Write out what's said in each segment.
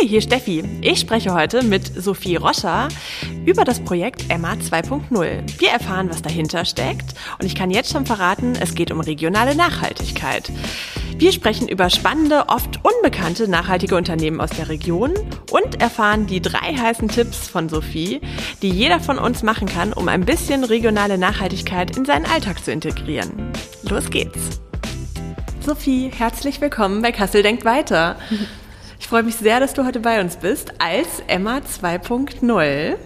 Hi, hier Steffi. Ich spreche heute mit Sophie Roscher über das Projekt Emma 2.0. Wir erfahren, was dahinter steckt und ich kann jetzt schon verraten, es geht um regionale Nachhaltigkeit. Wir sprechen über spannende, oft unbekannte nachhaltige Unternehmen aus der Region und erfahren die drei heißen Tipps von Sophie, die jeder von uns machen kann, um ein bisschen regionale Nachhaltigkeit in seinen Alltag zu integrieren. Los geht's! Sophie, herzlich willkommen bei Kassel Denkt Weiter. Ich freue mich sehr, dass du heute bei uns bist als Emma 2.0.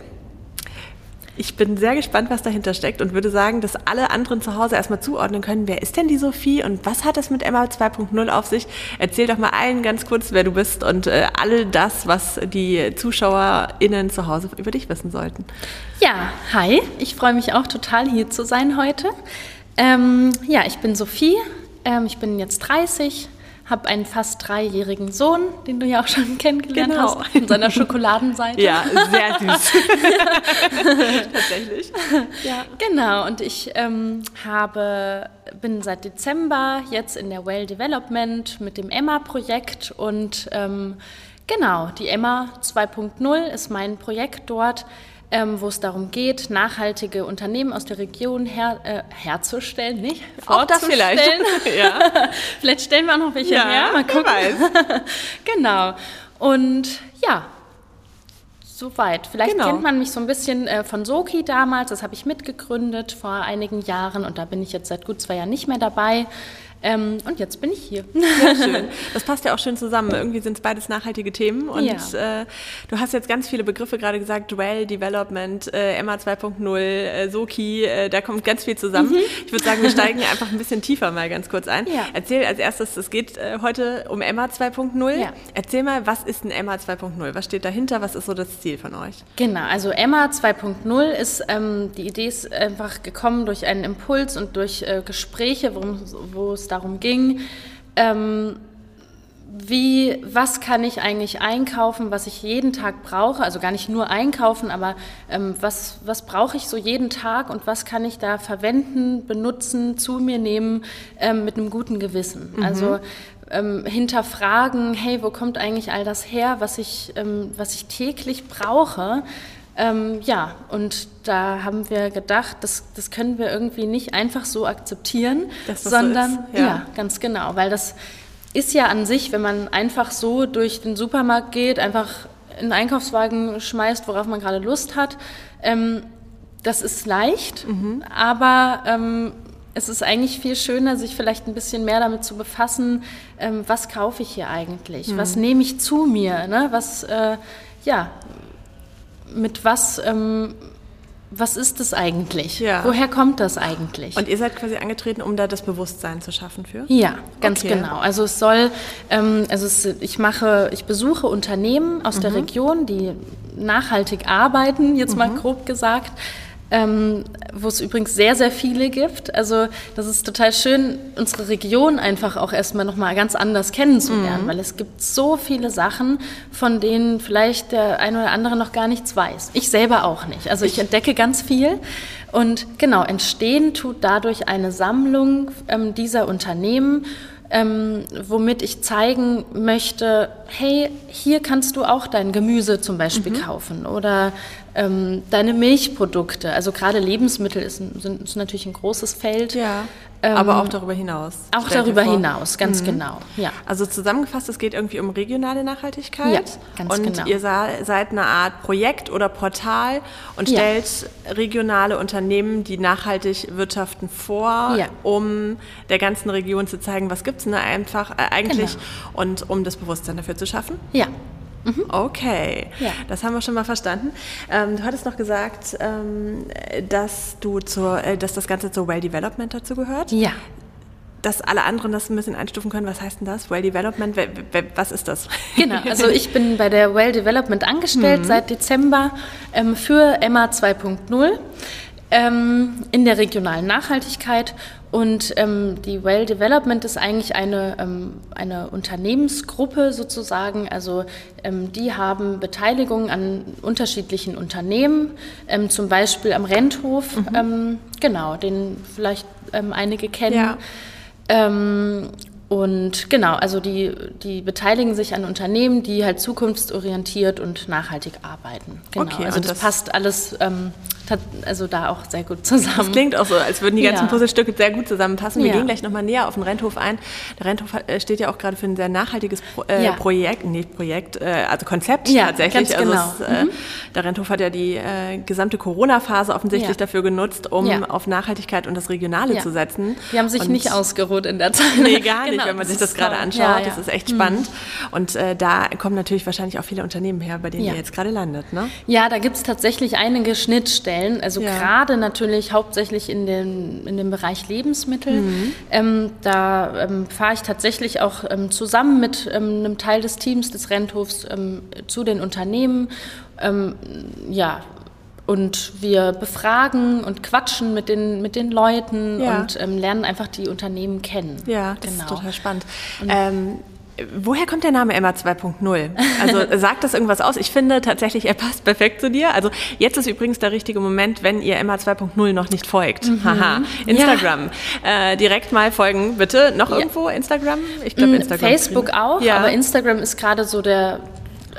Ich bin sehr gespannt, was dahinter steckt und würde sagen, dass alle anderen zu Hause erstmal zuordnen können, wer ist denn die Sophie und was hat es mit Emma 2.0 auf sich? Erzähl doch mal allen ganz kurz, wer du bist und äh, all das, was die ZuschauerInnen zu Hause über dich wissen sollten. Ja, hi, ich freue mich auch total hier zu sein heute. Ähm, ja, ich bin Sophie, ähm, ich bin jetzt 30, habe einen fast dreijährigen Sohn, den du ja auch schon kennengelernt genau. hast, von seiner Schokoladenseite. Ja, sehr süß. Tatsächlich. Ja. Genau, und ich ähm, habe, bin seit Dezember jetzt in der Well Development mit dem Emma-Projekt und ähm, genau, die Emma 2.0 ist mein Projekt dort ähm, wo es darum geht, nachhaltige Unternehmen aus der Region her, äh, herzustellen, nicht? Auch das vielleicht. ja. vielleicht stellen wir auch noch welche ja, her. Mal gucken. genau. Und ja, soweit. Vielleicht genau. kennt man mich so ein bisschen äh, von Soki damals. Das habe ich mitgegründet vor einigen Jahren und da bin ich jetzt seit gut zwei Jahren nicht mehr dabei. Ähm, und jetzt bin ich hier. Sehr schön. Das passt ja auch schön zusammen. Irgendwie sind es beides nachhaltige Themen. Und ja. äh, du hast jetzt ganz viele Begriffe gerade gesagt, Dwell, Development, äh, MA 2.0, äh, Soki, äh, da kommt ganz viel zusammen. Mhm. Ich würde sagen, wir steigen einfach ein bisschen tiefer mal ganz kurz ein. Ja. Erzähl als erstes, es geht äh, heute um MA 2.0. Ja. Erzähl mal, was ist ein MA 2.0? Was steht dahinter? Was ist so das Ziel von euch? Genau, also MA 2.0 ist, ähm, die Idee ist einfach gekommen durch einen Impuls und durch äh, Gespräche, wo es darum ging, ähm, wie, was kann ich eigentlich einkaufen, was ich jeden Tag brauche, also gar nicht nur einkaufen, aber ähm, was, was brauche ich so jeden Tag und was kann ich da verwenden, benutzen, zu mir nehmen ähm, mit einem guten Gewissen. Mhm. Also ähm, hinterfragen, hey, wo kommt eigentlich all das her, was ich, ähm, was ich täglich brauche, ähm, ja, und da haben wir gedacht, das, das können wir irgendwie nicht einfach so akzeptieren, sondern so ja. ja, ganz genau, weil das ist ja an sich, wenn man einfach so durch den Supermarkt geht, einfach einen Einkaufswagen schmeißt, worauf man gerade Lust hat, ähm, das ist leicht, mhm. aber ähm, es ist eigentlich viel schöner, sich vielleicht ein bisschen mehr damit zu befassen, ähm, was kaufe ich hier eigentlich, mhm. was nehme ich zu mir, ne? was, äh, ja, mit was, ähm, was ist das eigentlich? Ja. Woher kommt das eigentlich? Und ihr seid quasi angetreten, um da das Bewusstsein zu schaffen für? Ja, ganz okay. genau. Also es soll, ähm, also es, ich mache, ich besuche Unternehmen aus mhm. der Region, die nachhaltig arbeiten, jetzt mhm. mal grob gesagt ähm, wo es übrigens sehr, sehr viele gibt. Also das ist total schön, unsere Region einfach auch erstmal nochmal ganz anders kennenzulernen, mhm. weil es gibt so viele Sachen, von denen vielleicht der eine oder andere noch gar nichts weiß. Ich selber auch nicht. Also ich entdecke ganz viel. Und genau, entstehen tut dadurch eine Sammlung ähm, dieser Unternehmen ähm, womit ich zeigen möchte, hey, hier kannst du auch dein Gemüse zum Beispiel mhm. kaufen oder ähm, deine Milchprodukte. Also gerade Lebensmittel ist, sind, ist natürlich ein großes Feld. Ja. Ähm, aber auch darüber hinaus. Auch darüber hinaus, ganz mhm. genau. Ja. Also zusammengefasst, es geht irgendwie um regionale Nachhaltigkeit. Ja, ganz und genau. ihr seid eine Art Projekt oder Portal und ja. stellt regionale Unternehmen, die nachhaltig wirtschaften, vor, ja. um der ganzen Region zu zeigen, was gibt es ne, einfach äh, eigentlich genau. und um das Bewusstsein dafür zu schaffen. Ja. Okay, ja. das haben wir schon mal verstanden. Ähm, du hattest noch gesagt, ähm, dass, du zur, äh, dass das Ganze zur Well Development dazu gehört. Ja. Dass alle anderen das ein bisschen einstufen können. Was heißt denn das? Well Development, was ist das? Genau, also ich bin bei der Well Development angestellt mhm. seit Dezember ähm, für Emma 2.0 ähm, in der regionalen Nachhaltigkeit. Und ähm, die Well Development ist eigentlich eine, ähm, eine Unternehmensgruppe sozusagen. Also ähm, die haben Beteiligung an unterschiedlichen Unternehmen, ähm, zum Beispiel am Renthof, mhm. Ähm, genau, den vielleicht ähm, einige kennen. Ja. Und genau, also die, die beteiligen sich an Unternehmen, die halt zukunftsorientiert und nachhaltig arbeiten. Genau. Okay, also das, das, passt alles ähm, also da auch sehr gut zusammen. Das klingt auch so, als würden die ganzen ja. Puzzlestücke sehr gut zusammenpassen. Wir ja. gehen gleich nochmal näher auf den Renthof ein. Der Renthof äh, steht ja auch gerade für ein sehr nachhaltiges Pro äh, ja. Projekt, nicht Projekt, äh, also Konzept tatsächlich. also genau. es, äh, mhm. Der Renthof hat ja die äh, gesamte Corona-Phase offensichtlich dafür genutzt, um auf Nachhaltigkeit und das Regionale zu setzen. Die haben sich und nicht ausgeruht in der Zeit. Nee, gar nicht, genau, wenn man sich das gerade anschaut. Das ist echt mhm. spannend. Und äh, da kommen natürlich wahrscheinlich auch viele Unternehmen her, bei denen ihr jetzt gerade landet. Ne? Ja, da gibt es tatsächlich einige Schnittstellen. Stellen, also ja. gerade natürlich hauptsächlich in, den, in dem Bereich Lebensmittel. Mhm. Ähm, da ähm, fahre ich tatsächlich auch ähm, zusammen mit ähm, einem Teil des Teams des Renthofs ähm, zu den Unternehmen. Ähm, ja, und wir befragen und quatschen mit den, mit den Leuten ja. und lernen einfach die Unternehmen kennen. Ja, das genau. ist total spannend. Woher kommt der Name Emma 2.0? Also sagt das irgendwas aus? Ich finde tatsächlich, er passt perfekt zu dir. Also jetzt ist übrigens der richtige Moment, wenn ihr Emma 2.0 noch nicht folgt. Mhm. Haha. Instagram. Ja. Äh, direkt mal folgen, bitte. Noch ja. irgendwo Instagram? Ich glaube mm, Instagram. Facebook auch, ja. aber Instagram ist gerade so der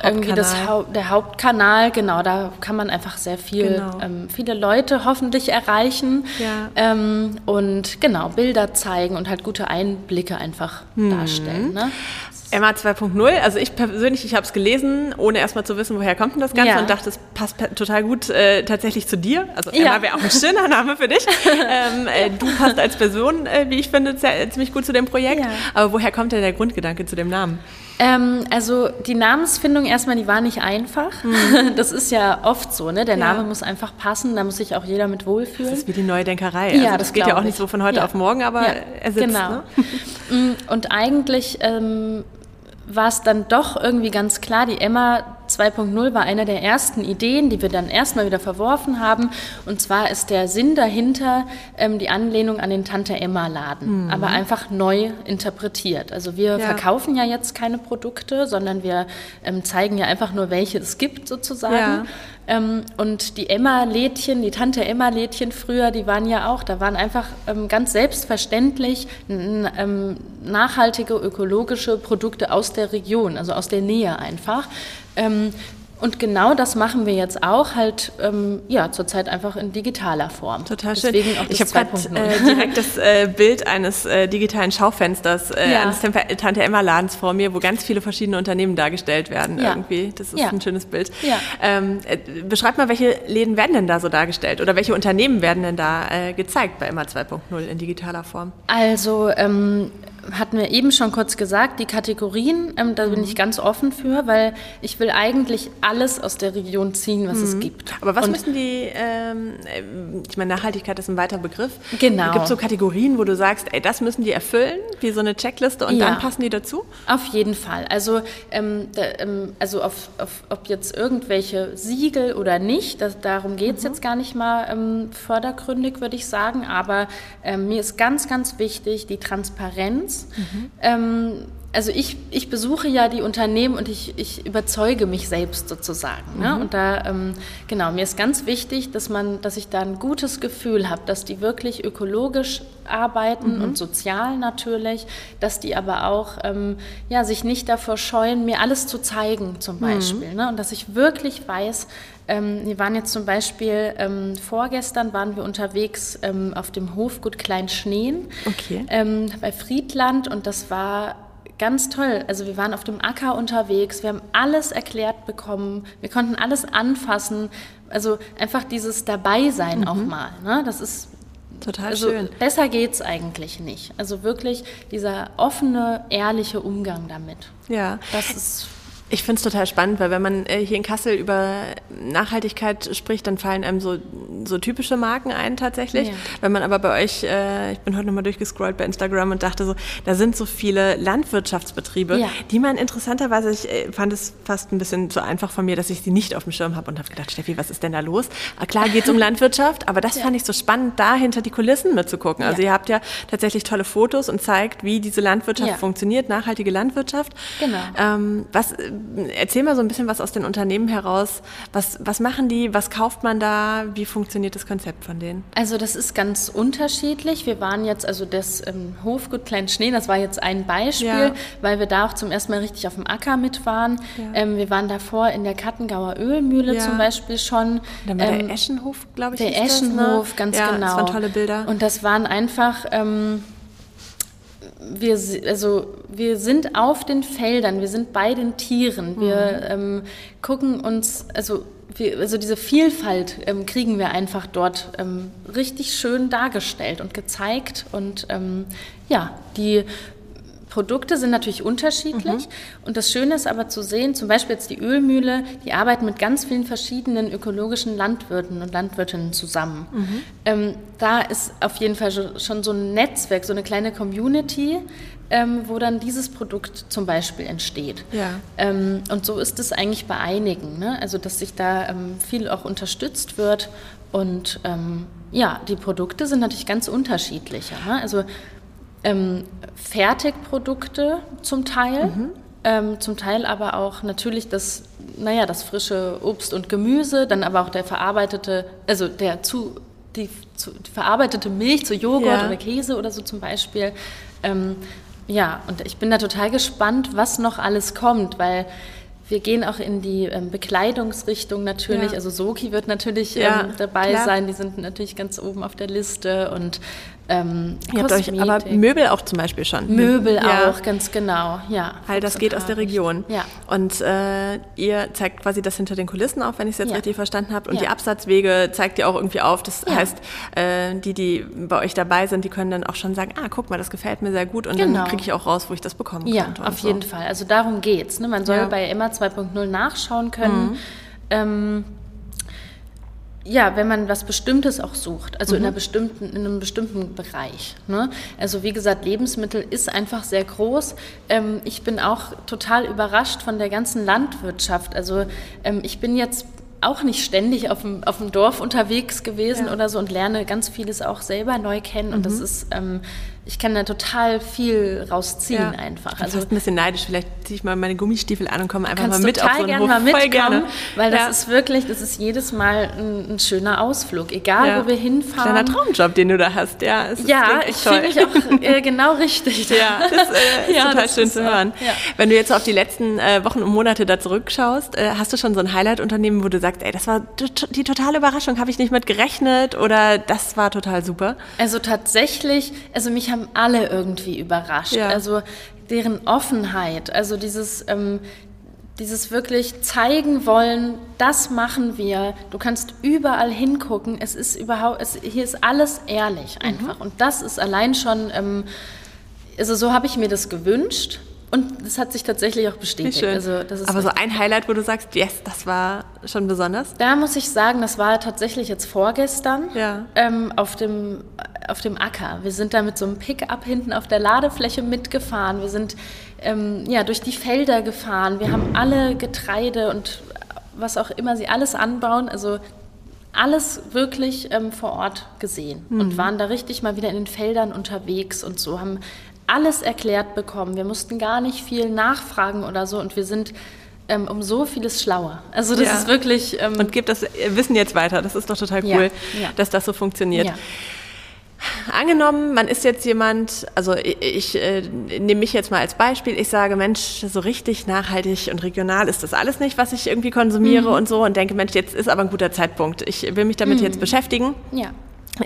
irgendwie das Haupt, der Hauptkanal, genau, da kann man einfach sehr viel, genau. ähm, viele Leute hoffentlich erreichen ja. ähm, und genau, Bilder zeigen und halt gute Einblicke einfach hm. darstellen. Ne? Emma 2.0, also ich persönlich, ich habe es gelesen, ohne erstmal zu wissen, woher kommt denn das Ganze ja. und dachte, es passt total gut äh, tatsächlich zu dir. Also Emma ja. wäre auch ein schöner Name für dich. ähm, äh, du passt als Person, äh, wie ich finde, ziemlich gut zu dem Projekt. Aber woher kommt denn der Grundgedanke zu dem Namen? Ähm, also die Namensfindung erstmal, die war nicht einfach. Mhm. Das ist ja oft so, ne? Der Name muss einfach passen, da muss sich auch jeder mit wohlfühlen. Das ist wie die neue Denkerei. Also ja, das, das geht ja auch nicht so von heute auf morgen, aber er sitzt. Genau. Ne? Mm, und eigentlich ähm, war es dann doch irgendwie ganz klar, die Emma 2.0 war eine der ersten Ideen, die wir dann erstmal wieder verworfen haben. Und zwar ist der Sinn dahinter ähm, die Anlehnung an den Tante Emma Laden, mhm. aber einfach neu interpretiert. Also wir ja. verkaufen ja jetzt keine Produkte, sondern wir ähm, zeigen ja einfach nur, welche es gibt sozusagen. Ja. Ähm, und die Emma-Lädchen, die Tante Emma-Lädchen früher, die waren ja auch, da waren einfach ähm, ganz selbstverständlich ähm, nachhaltige ökologische Produkte aus der Region, also aus der Nähe einfach. Ähm, und genau das machen wir jetzt auch, halt ähm, ja zurzeit einfach in digitaler Form. Total schön. Deswegen auch das ich habe äh, direkt das äh, Bild eines äh, digitalen Schaufensters äh, ja. eines Tante Emma Ladens vor mir, wo ganz viele verschiedene Unternehmen dargestellt werden ja. irgendwie. Das ist ja. ein schönes Bild. Ja. Ähm, äh, beschreib mal, welche Läden werden denn da so dargestellt oder welche Unternehmen werden denn da äh, gezeigt bei Emma 2.0 in digitaler Form? Also ähm, hatten wir eben schon kurz gesagt, die Kategorien, ähm, da mhm. bin ich ganz offen für, weil ich will eigentlich alles aus der Region ziehen, was mhm. es gibt. Aber was Und müssen die, ähm, ich meine, Nachhaltigkeit ist ein weiter Begriff. Genau. Gibt es so Kategorien, wo du sagst, ey, das müssen die erfüllen, wie so eine Checkliste und ja. dann passen die dazu? Auf jeden Fall. Also, ähm, da, ähm, also auf, auf, ob jetzt irgendwelche Siegel oder nicht, das, darum geht es mhm. jetzt gar nicht mal ähm, fördergründig, würde ich sagen. Aber ähm, mir ist ganz, ganz wichtig die Transparenz Mhm. Ähm, also ich, ich besuche ja die Unternehmen und ich, ich überzeuge mich selbst sozusagen. Ne? Mhm. Und da, ähm, genau, mir ist ganz wichtig, dass man, dass ich da ein gutes Gefühl habe, dass die wirklich ökologisch arbeiten mhm. und sozial natürlich, dass die aber auch ähm, ja, sich nicht davor scheuen, mir alles zu zeigen zum mhm. Beispiel. Mhm. Ne? Und dass ich wirklich weiß, ähm, wir waren jetzt zum Beispiel ähm, vorgestern waren wir unterwegs ähm, auf dem Hofgut Kleinschneen okay. ähm, bei Friedland und das war ganz toll. Also wir waren auf dem Acker unterwegs, wir haben alles erklärt bekommen, wir konnten alles anfassen. Also einfach dieses Dabeisein mhm. auch mal. Ne? Das ist total also schön. Besser geht es eigentlich nicht. Also wirklich dieser offene, ehrliche Umgang damit. Ja. Das ist ich finde es total spannend, weil wenn man äh, hier in Kassel über Nachhaltigkeit spricht, dann fallen einem so, so typische Marken ein tatsächlich. Ja. Wenn man aber bei euch, äh, ich bin heute nochmal durchgescrollt bei Instagram und dachte so, da sind so viele Landwirtschaftsbetriebe, ja. die man interessanterweise, ich äh, fand es fast ein bisschen zu einfach von mir, dass ich sie nicht auf dem Schirm habe und habe gedacht, Steffi, was ist denn da los? Ah, klar geht es um Landwirtschaft, aber das ja. fand ich so spannend, da hinter die Kulissen mitzugucken. Also ihr habt ja tatsächlich tolle Fotos und zeigt, wie diese Landwirtschaft funktioniert, nachhaltige Landwirtschaft. Genau. Ähm, was erzähl mal so ein bisschen was aus den Unternehmen heraus. Was, was machen die? Was kauft man da? Wie funktioniert das Konzept von denen? Also das ist ganz unterschiedlich. Wir waren jetzt, also das ähm, Hofgut Klein Schnee, das war jetzt ein Beispiel, ja. weil wir da auch zum ersten Mal richtig auf dem Acker mit waren. Ja. Ähm, wir waren davor in der Kattengauer Ölmühle ja. zum Beispiel schon. Dann war ähm, der Eschenhof, glaube ich. Der Eschenhof, das, ne? ganz genau. Das waren tolle Bilder. Und das waren einfach ähm, wir, also, wir sind auf den Feldern, wir sind bei den Tieren, wir mhm. ähm, gucken uns, also, also diese Vielfalt ähm, kriegen wir einfach dort ähm, richtig schön dargestellt und gezeigt. Und ähm, ja, die Produkte sind natürlich unterschiedlich. Mhm. Und das Schöne ist aber zu sehen, zum Beispiel jetzt die Ölmühle, die arbeiten mit ganz vielen verschiedenen ökologischen Landwirten und Landwirtinnen zusammen. Mhm. Ähm, da ist auf jeden Fall schon so ein Netzwerk, so eine kleine Community, ähm, wo dann dieses Produkt zum Beispiel entsteht. Ja. Ähm, und so ist es eigentlich bei einigen, ne? also dass sich da ähm, viel auch unterstützt wird. Und ähm, ja, die Produkte sind natürlich ganz unterschiedlich. Ne? Also ähm, Fertigprodukte zum Teil, mhm. ähm, zum Teil aber auch natürlich das, naja, das frische Obst und Gemüse, dann aber auch der verarbeitete, also der zu, die, zu, die verarbeitete Milch zu Joghurt ja. oder Käse oder so zum Beispiel. Ähm, ja, und ich bin da total gespannt, was noch alles kommt, weil wir gehen auch in die ähm, Bekleidungsrichtung natürlich. Ja. Also Soki wird natürlich ja, ähm, dabei klar. sein. Die sind natürlich ganz oben auf der Liste. Und ähm, Ihr habt euch aber Möbel auch zum Beispiel schon. Möbel ja. auch, ganz genau, ja. Weil das geht aus der Region. Ja. Und äh, ihr zeigt quasi das hinter den Kulissen auf, wenn ich es jetzt ja. richtig verstanden habe. Und ja. die Absatzwege zeigt ihr auch irgendwie auf. Das heißt, äh, die, die bei euch dabei sind, die können dann auch schon sagen, ah, guck mal, das gefällt mir sehr gut. Und genau. dann kriege ich auch raus, wo ich das bekommen ja, könnte. Ja, auf so. jeden Fall. Also darum geht's. Ne? Man soll bei Emma 2.0 nachschauen können. Mhm. Ähm, ja, wenn man was Bestimmtes auch sucht, also mhm. in, einer bestimmten, in einem bestimmten Bereich. Ne? Also wie gesagt, Lebensmittel ist einfach sehr groß. Ähm, ich bin auch total überrascht von der ganzen Landwirtschaft. Also ähm, ich bin jetzt auch nicht ständig auf dem, auf dem Dorf unterwegs gewesen ja. oder so und lerne ganz vieles auch selber neu kennen. Und das mhm. ist ähm, ich kann da total viel rausziehen ja. einfach. Also ein bisschen neidisch. Vielleicht ziehe ich mal meine Gummistiefel an und komme einfach mal mit auf so einen Hof. Mal mitkommen, Voll gerne. Weil das ja. ist wirklich, das ist jedes Mal ein, ein schöner Ausflug, egal wo wir hinfahren. Kleiner Traumjob, den du da hast. Ja, es ja ich fühle mich auch äh, genau richtig. Ja, das äh, ist total das schön ist, zu hören. Wenn du jetzt auf die letzten äh, Wochen und Monate da zurückschaust, äh, hast du schon so ein Highlight-Unternehmen, wo du sagst, ey, das war die totale Überraschung, habe ich nicht mit gerechnet oder das war total super? Also tatsächlich, also mich haben haben alle irgendwie überrascht. Ja. Also deren Offenheit, also dieses, ähm, dieses wirklich zeigen wollen, das machen wir. Du kannst überall hingucken. Es ist überhaupt, es, hier ist alles ehrlich mhm. einfach. Mhm. Und das ist allein schon, ähm, also so habe ich mir das gewünscht. Und das hat sich tatsächlich auch bestätigt. Also, Aber so ein Highlight, wo du sagst, yes, das war schon besonders? Da muss ich sagen, das war tatsächlich jetzt vorgestern ja. ähm, auf, dem, auf dem Acker. Wir sind da mit so einem Pickup hinten auf der Ladefläche mitgefahren. Wir sind ähm, ja, durch die Felder gefahren. Wir haben alle Getreide und was auch immer sie alles anbauen, also alles wirklich ähm, vor Ort gesehen mhm. und waren da richtig mal wieder in den Feldern unterwegs und so, haben alles erklärt bekommen. Wir mussten gar nicht viel nachfragen oder so und wir sind ähm, um so vieles schlauer. Also das ja. ist wirklich... Ähm, und gibt das Wissen jetzt weiter. Das ist doch total cool, ja. Ja. dass das so funktioniert. Angenommen, man ist jetzt jemand, also ich, ich äh, nehme mich jetzt mal als Beispiel, ich sage, Mensch, so richtig nachhaltig und regional ist das alles nicht, was ich irgendwie konsumiere mhm. und so und denke, Mensch, jetzt ist aber ein guter Zeitpunkt. Ich will mich damit mhm. jetzt beschäftigen. Ja.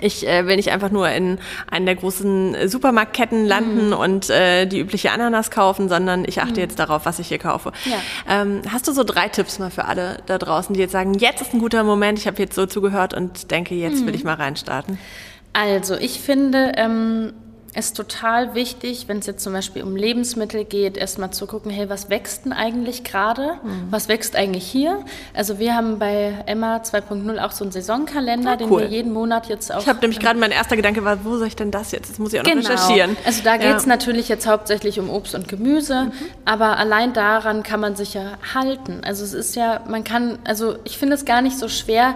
Ich äh, will nicht einfach nur in einen der großen Supermarktketten landen mhm. und äh, die übliche Ananas kaufen, sondern ich achte mhm. jetzt darauf, was ich hier kaufe. Ja. Ähm, hast du so drei Tipps mal für alle da draußen, die jetzt sagen, jetzt ist ein guter Moment, ich habe jetzt so zugehört und denke, jetzt mhm. will ich mal reinstarten? Also ich finde, ähm, ist total wichtig, wenn es jetzt zum Beispiel um Lebensmittel geht, erstmal zu gucken, hey, was wächst denn eigentlich gerade? Mhm. Was wächst eigentlich hier? Also wir haben bei Emma 2.0 auch so einen Saisonkalender, ah, cool. den wir jeden Monat jetzt auch... Ich habe nämlich gerade, mein erster Gedanke war, wo soll ich denn das jetzt? Das muss ich auch genau. noch recherchieren. Also da geht es ja. natürlich jetzt hauptsächlich um Obst und Gemüse, mhm. aber allein daran kann man sich ja halten. Also es ist ja, man kann, also ich finde es gar nicht so schwer,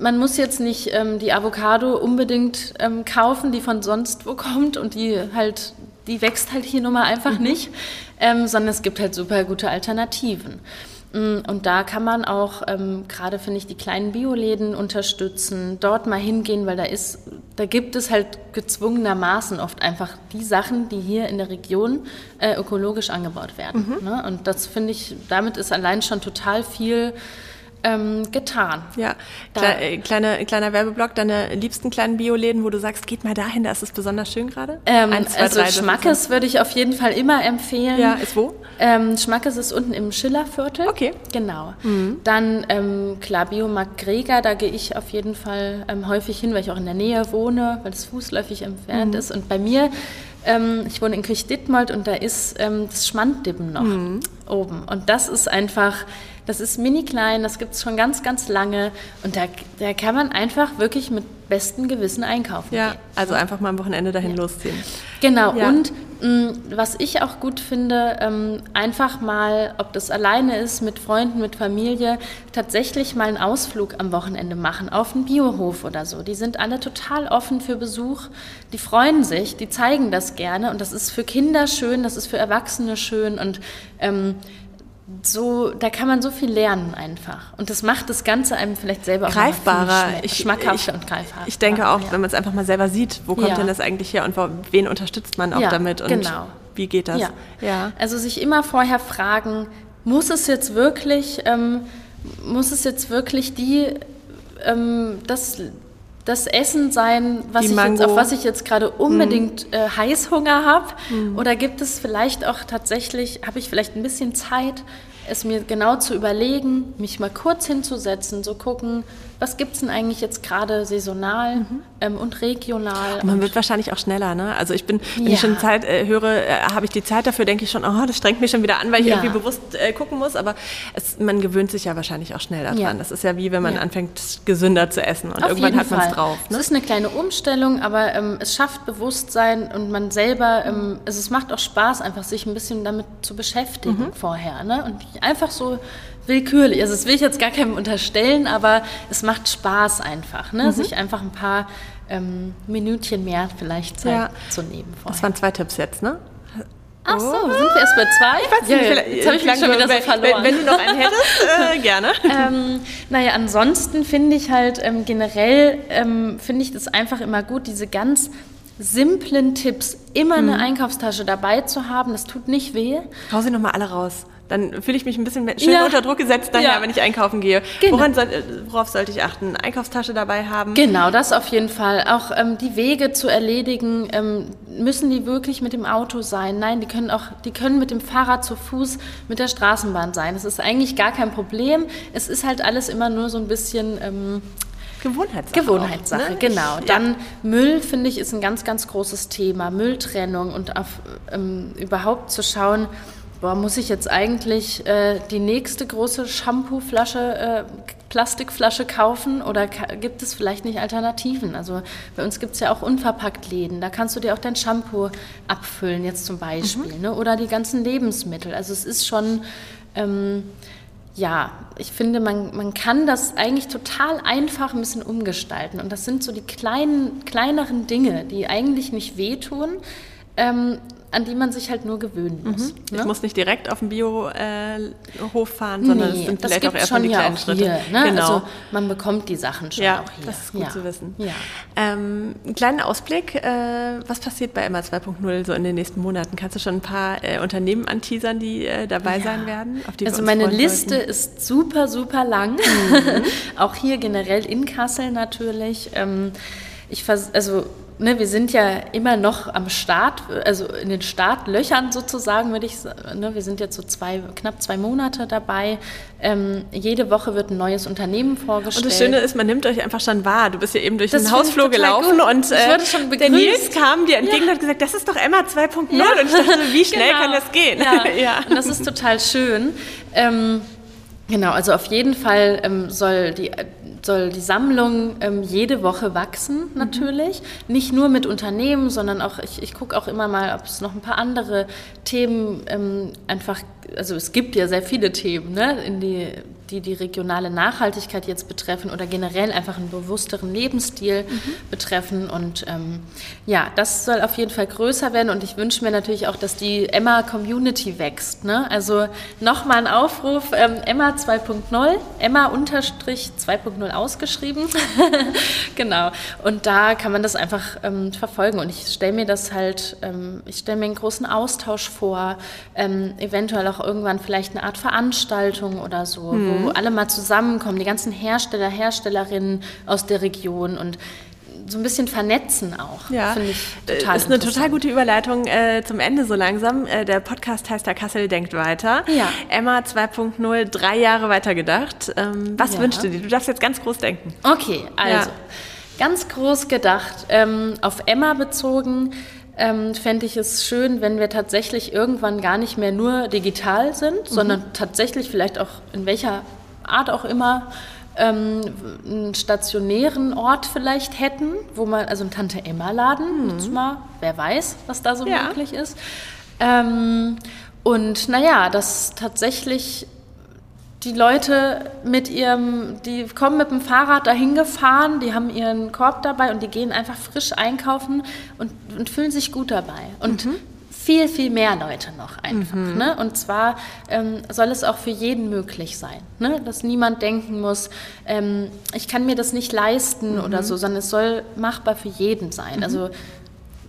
man muss jetzt nicht ähm, die Avocado unbedingt ähm, kaufen, die von sonst wo kommt und die halt die wächst halt hier nun mal einfach mhm. nicht, ähm, sondern es gibt halt super gute Alternativen. Mm, und da kann man auch ähm, gerade, finde ich, die kleinen Bioläden unterstützen, dort mal hingehen, weil da ist, da gibt es halt gezwungenermaßen oft einfach die Sachen, die hier in der Region äh, ökologisch angebaut werden. Mhm. Ne? Und das finde ich, damit ist allein schon total viel ähm, getan. Ja, Kle äh, kleine, kleiner Werbeblock, deine liebsten kleinen Bioläden, wo du sagst, geht mal dahin, da ist es besonders schön gerade? Ähm, Eins, zwei, also drei, Schmackes würde ich auf jeden Fall immer empfehlen. Ja, ist wo? Ähm, Schmackes ist unten im Schillerviertel. Okay. Genau. Mhm. Dann, ähm, klar, Biomarkt Greger, da gehe ich auf jeden Fall ähm, häufig hin, weil ich auch in der Nähe wohne, weil es fußläufig entfernt mhm. ist. Und bei mir ähm, ich wohne in Kirchditmold und da ist ähm, das Schmanddippen noch mhm. oben. Und das ist einfach, das ist mini klein, das gibt es schon ganz, ganz lange. Und da, da kann man einfach wirklich mit bestem Gewissen einkaufen ja, gehen. Also einfach mal am Wochenende dahin ja. losziehen. Genau. Ja. Und mm, was ich auch gut finde, ähm, einfach mal, ob das alleine ist, mit Freunden, mit Familie, tatsächlich mal einen Ausflug am Wochenende machen auf einen Biohof oder so. Die sind alle total offen für Besuch. Die freuen sich, die zeigen das gerne. Und das ist für Kinder schön, das ist für Erwachsene schön. Und ähm, so, da kann man so viel lernen einfach. Und das macht das Ganze einem vielleicht selber greifbarer, auch ich, schmackhafter und greifbarer. Ich denke auch, ja. wenn man es einfach mal selber sieht, wo kommt ja. denn das eigentlich her und wen unterstützt man auch ja, damit und genau. wie geht das? Ja. Also sich immer vorher fragen, muss es jetzt wirklich, ähm, muss es jetzt wirklich die, ähm, das, das Essen sein, was ich jetzt, auf was ich jetzt gerade unbedingt mm. äh, Heißhunger habe? Mm. Oder gibt es vielleicht auch tatsächlich, habe ich vielleicht ein bisschen Zeit, es mir genau zu überlegen, mich mal kurz hinzusetzen, so gucken, was gibt es denn eigentlich jetzt gerade saisonal mhm. ähm, und regional? Und man wird wahrscheinlich auch schneller, ne? Also ich bin, wenn ja. ich schon Zeit äh, höre, äh, habe ich die Zeit dafür, denke ich schon, oh, das strengt mich schon wieder an, weil ich ja. irgendwie bewusst äh, gucken muss. Aber es, man gewöhnt sich ja wahrscheinlich auch schnell daran. Ja. Das ist ja wie, wenn man anfängt, gesünder zu essen und Auf irgendwann hat man es drauf. Ne? Es ist eine kleine Umstellung, aber ähm, es schafft Bewusstsein und man selber, ähm, also es macht auch Spaß, einfach sich ein bisschen damit zu beschäftigen mhm. vorher. Ne? Und einfach so willkürlich. Also das will ich jetzt gar keinem unterstellen, aber es macht Spaß einfach, ne? Mhm. sich einfach ein paar ähm, Minütchen mehr vielleicht Zeit ja. zu nehmen. Vorher. Das waren zwei Tipps jetzt, ne? Ach so, oh. sind wir erst bei zwei? Ich weiß nicht, ja, jetzt habe ich mich schon wieder so verloren. Wenn, wenn, du noch einen hättest, äh, gerne. ähm, naja, ansonsten finde ich halt ähm, generell, ähm, finde ich das einfach immer gut, diese ganz simplen Tipps, immer mhm. eine Einkaufstasche dabei zu haben. Das tut nicht weh. Hau sie nochmal alle raus dann fühle ich mich ein bisschen schön ja. unter Druck gesetzt daher, ja. wenn ich einkaufen gehe. Genau. Woran soll, worauf sollte ich achten? Einkaufstasche dabei haben? Genau, das auf jeden Fall. Auch ähm, die Wege zu erledigen, ähm, müssen die wirklich mit dem Auto sein? Nein, die können auch, die können mit dem Fahrrad zu Fuß, mit der Straßenbahn sein. Das ist eigentlich gar kein Problem. Es ist halt alles immer nur so ein bisschen ähm, Gewohnheitssache. Gewohnheitssache, auch, ne? genau. Dann ja. Müll, finde ich, ist ein ganz, ganz großes Thema. Mülltrennung und auf, ähm, überhaupt zu schauen, boah, muss ich jetzt eigentlich äh, die nächste große Shampooflasche, äh, Plastikflasche kaufen oder gibt es vielleicht nicht Alternativen? Also bei uns gibt es ja auch unverpackt Läden, da kannst du dir auch dein Shampoo abfüllen jetzt zum Beispiel mhm. ne? oder die ganzen Lebensmittel. Also es ist schon... Ähm, ja, ich finde, man, man kann das eigentlich total einfach ein bisschen umgestalten. Und das sind so die kleinen, kleineren Dinge, die eigentlich nicht wehtun, ähm, an die man sich halt nur gewöhnen muss. Mhm. Ne? Ich muss nicht direkt auf den Biohof äh, fahren, sondern nee, es sind vielleicht auch erstmal die kleinen Schritte. Hier, ne? Genau. Also man bekommt die Sachen schon ja, auch hier. Das ist gut ja. zu wissen. Ja. Ähm, einen kleinen Ausblick, äh, was passiert bei MA 2.0 so in den nächsten Monaten? Kannst du schon ein paar äh, Unternehmen anteasern, die äh, dabei ja. sein werden? also meine Liste wollten? ist super, super lang. Mhm. auch hier generell in Kassel natürlich. Ähm, ich vers also ne, wir sind ja immer noch am Start, also in den Startlöchern sozusagen, würde ich sagen. Ne, wir sind jetzt so zwei, knapp zwei Monate dabei. Ähm, jede Woche wird ein neues Unternehmen vorgestellt. Und das Schöne ist, man nimmt euch einfach schon wahr. Du bist ja eben durch das den Hausflur gelaufen gut. und äh, der Nils kam dir entgegen ja. und hat gesagt, das ist doch Emma 2.0. Ja. Und ich dachte, wie schnell genau. kann das gehen? Ja. ja. Und das ist total schön. Ähm, Genau, also auf jeden Fall ähm, soll die soll die Sammlung ähm, jede Woche wachsen, mhm. natürlich. Mhm. Nicht nur mit Unternehmen, sondern auch, ich, ich gucke auch immer mal, ob es noch ein paar andere Themen ähm, einfach, also es gibt ja sehr viele Themen, ne, in die die die regionale Nachhaltigkeit jetzt betreffen oder generell einfach einen bewussteren Lebensstil mhm. betreffen. Und ähm, ja, das soll auf jeden Fall größer werden. Und ich wünsche mir natürlich auch, dass die Emma-Community wächst. Ne? Also nochmal ein Aufruf, ähm, Emma 2.0, Emma 2.0 ausgeschrieben. genau. Und da kann man das einfach ähm, verfolgen. Und ich stelle mir das halt, ähm, ich stelle mir einen großen Austausch vor, ähm, eventuell auch irgendwann vielleicht eine Art Veranstaltung oder so, mhm. Wo alle mal zusammenkommen, die ganzen Hersteller, Herstellerinnen aus der Region und so ein bisschen vernetzen auch. Ja, finde ich total ist eine total gute Überleitung äh, zum Ende so langsam. Äh, der Podcast heißt der Kassel denkt weiter. Ja. Emma 2.0, drei Jahre weiter gedacht. Ähm, was ja. wünschst du dir? Du darfst jetzt ganz groß denken. Okay, also ja. ganz groß gedacht, ähm, auf Emma bezogen. Ähm, fände ich es schön, wenn wir tatsächlich irgendwann gar nicht mehr nur digital sind, mhm. sondern tatsächlich vielleicht auch in welcher Art auch immer ähm, einen stationären Ort vielleicht hätten, wo man, also ein Tante-Emma-Laden, mhm. mal, wer weiß, was da so ja. möglich ist. Ähm, und naja, dass tatsächlich die Leute mit ihrem, die kommen mit dem Fahrrad dahin gefahren, die haben ihren Korb dabei und die gehen einfach frisch einkaufen und, und fühlen sich gut dabei. Und mhm viel, viel mehr Leute noch einfach. Mhm. Ne? Und zwar ähm, soll es auch für jeden möglich sein, ne? dass niemand denken muss, ähm, ich kann mir das nicht leisten mhm. oder so, sondern es soll machbar für jeden sein. Mhm. Also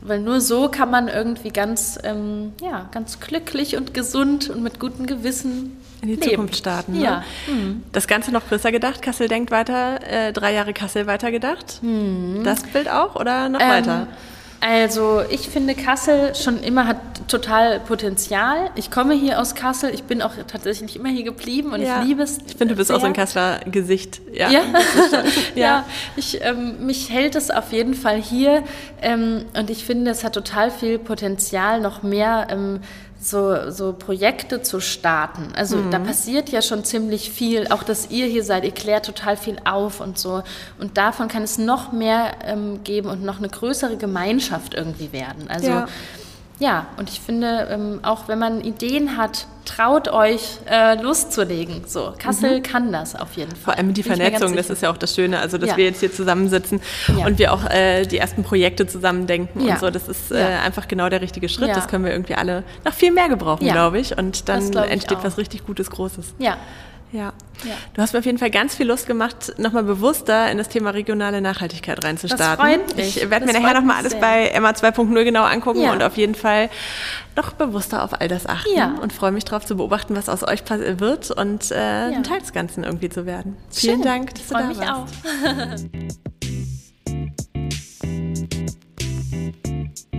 weil nur so kann man irgendwie ganz, ähm, ja, ganz glücklich und gesund und mit gutem Gewissen in die leben. Zukunft starten. Ne? Ja. Mhm. Das Ganze noch größer gedacht. Kassel denkt weiter, äh, drei Jahre Kassel weitergedacht. Mhm. Das Bild auch oder noch ähm, weiter? Also ich finde Kassel schon immer hat total Potenzial. Ich komme hier aus Kassel, ich bin auch tatsächlich immer hier geblieben und ja. ich liebe es. Ich finde, du bist sehr. auch so ein Kasseler Gesicht. Ja, ja. ja. ja. Ich, ähm, mich hält es auf jeden Fall hier ähm, und ich finde, es hat total viel Potenzial, noch mehr ähm, so, so Projekte zu starten. Also mhm. da passiert ja schon ziemlich viel. Auch dass ihr hier seid, ihr klärt total viel auf und so. Und davon kann es noch mehr ähm, geben und noch eine größere Gemeinschaft irgendwie werden. Also ja. Ja, und ich finde, ähm, auch wenn man Ideen hat, traut euch äh, loszulegen. So, Kassel mhm. kann das auf jeden Fall. Vor allem die Vernetzung, das ist ja auch das Schöne, also dass ja. wir jetzt hier zusammensitzen ja. und wir auch äh, die ersten Projekte zusammen denken ja. und so. Das ist äh, einfach genau der richtige Schritt. Das können wir irgendwie alle noch viel mehr gebrauchen, glaube ich. Und dann entsteht was richtig Gutes, Großes. Ja. Ja. ja. Du hast mir auf jeden Fall ganz viel Lust gemacht, nochmal bewusster in das Thema regionale Nachhaltigkeit reinzustarten. Das freut mich. Ich werde mir nachher nochmal alles sehr. bei Emma 2.0 genau angucken ja. und auf jeden Fall noch bewusster auf all das achten ja. und freue mich darauf zu beobachten, was aus euch wird und äh, ein Teil des Ganzen irgendwie zu werden. Schön. Vielen Dank, dass ich du da mich warst. Auch.